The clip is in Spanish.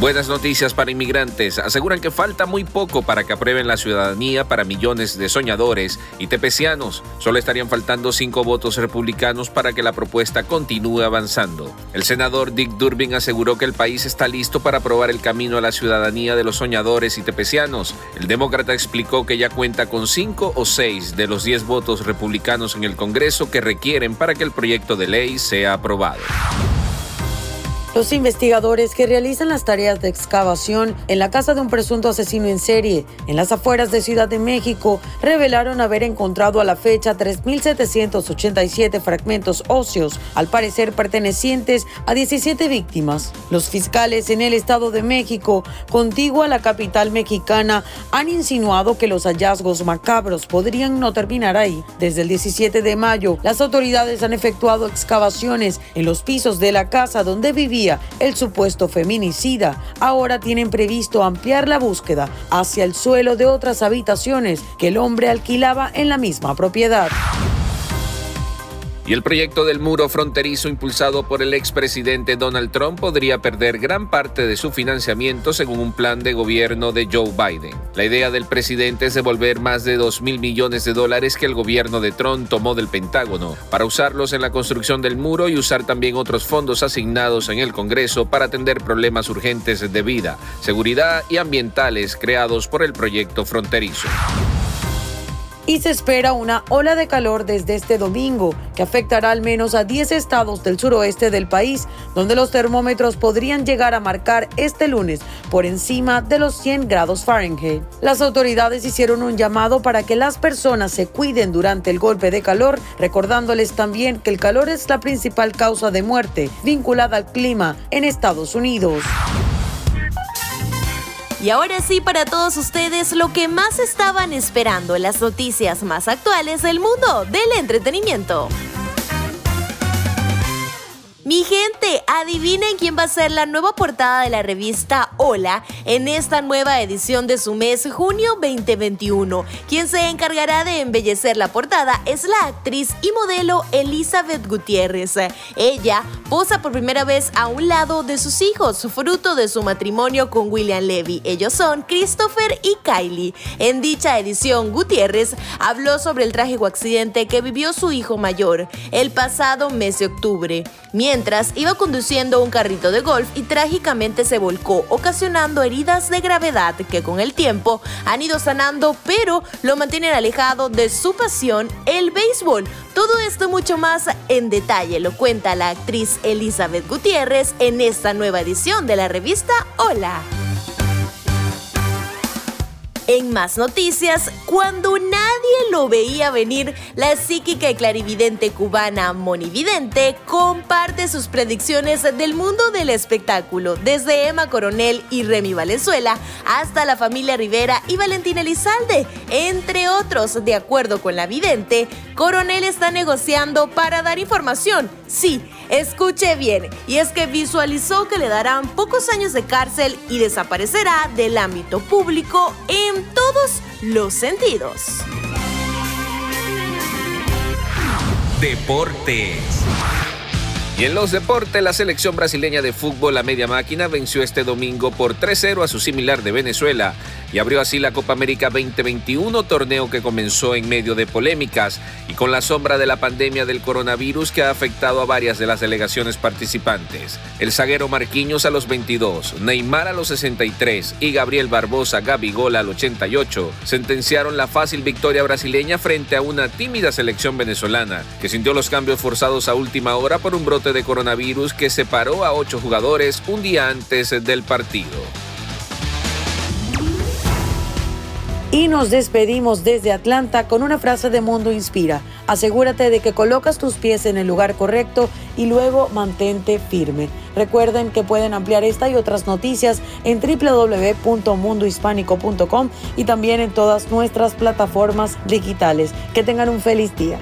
Buenas noticias para inmigrantes. Aseguran que falta muy poco para que aprueben la ciudadanía para millones de soñadores y tepecianos. Solo estarían faltando cinco votos republicanos para que la propuesta continúe avanzando. El senador Dick Durbin aseguró que el país está listo para aprobar el camino a la ciudadanía de los soñadores y tepecianos. El demócrata explicó que ya cuenta con cinco o seis de los diez votos republicanos en el Congreso que requieren para que el proyecto de ley sea aprobado. Los investigadores que realizan las tareas de excavación en la casa de un presunto asesino en serie en las afueras de Ciudad de México revelaron haber encontrado a la fecha 3.787 fragmentos óseos, al parecer pertenecientes a 17 víctimas. Los fiscales en el Estado de México, contiguo a la capital mexicana, han insinuado que los hallazgos macabros podrían no terminar ahí. Desde el 17 de mayo, las autoridades han efectuado excavaciones en los pisos de la casa donde vivía el supuesto feminicida. Ahora tienen previsto ampliar la búsqueda hacia el suelo de otras habitaciones que el hombre alquilaba en la misma propiedad. Y el proyecto del muro fronterizo impulsado por el expresidente Donald Trump podría perder gran parte de su financiamiento según un plan de gobierno de Joe Biden. La idea del presidente es devolver más de 2 mil millones de dólares que el gobierno de Trump tomó del Pentágono para usarlos en la construcción del muro y usar también otros fondos asignados en el Congreso para atender problemas urgentes de vida, seguridad y ambientales creados por el proyecto fronterizo y se espera una ola de calor desde este domingo que afectará al menos a 10 estados del suroeste del país, donde los termómetros podrían llegar a marcar este lunes por encima de los 100 grados Fahrenheit. Las autoridades hicieron un llamado para que las personas se cuiden durante el golpe de calor, recordándoles también que el calor es la principal causa de muerte vinculada al clima en Estados Unidos. Y ahora sí, para todos ustedes, lo que más estaban esperando, las noticias más actuales del mundo del entretenimiento. Mi gente, adivinen quién va a ser la nueva portada de la revista Hola en esta nueva edición de su mes junio 2021. Quien se encargará de embellecer la portada es la actriz y modelo Elizabeth Gutiérrez. Ella posa por primera vez a un lado de sus hijos, fruto de su matrimonio con William Levy. Ellos son Christopher y Kylie. En dicha edición, Gutiérrez habló sobre el trágico accidente que vivió su hijo mayor el pasado mes de octubre iba conduciendo un carrito de golf y trágicamente se volcó, ocasionando heridas de gravedad que con el tiempo han ido sanando, pero lo mantienen alejado de su pasión, el béisbol. Todo esto mucho más en detalle lo cuenta la actriz Elizabeth Gutiérrez en esta nueva edición de la revista Hola. En más noticias, cuando nadie lo veía venir, la psíquica y clarividente cubana Moni Vidente comparte sus predicciones del mundo del espectáculo, desde Emma Coronel y Remy Valenzuela hasta la familia Rivera y Valentina Elizalde, entre otros. De acuerdo con la vidente, Coronel está negociando para dar información. Sí, escuche bien, y es que visualizó que le darán pocos años de cárcel y desaparecerá del ámbito público en todos los sentidos. Deportes. Y en los deportes, la selección brasileña de fútbol a media máquina venció este domingo por 3-0 a su similar de Venezuela y abrió así la Copa América 2021, torneo que comenzó en medio de polémicas y con la sombra de la pandemia del coronavirus que ha afectado a varias de las delegaciones participantes. El zaguero Marquinhos a los 22, Neymar a los 63 y Gabriel Barbosa Gabigol al 88 sentenciaron la fácil victoria brasileña frente a una tímida selección venezolana que sintió los cambios forzados a última hora por un de coronavirus que separó a ocho jugadores un día antes del partido. Y nos despedimos desde Atlanta con una frase de Mundo Inspira. Asegúrate de que colocas tus pies en el lugar correcto y luego mantente firme. Recuerden que pueden ampliar esta y otras noticias en www.mundohispánico.com y también en todas nuestras plataformas digitales. Que tengan un feliz día.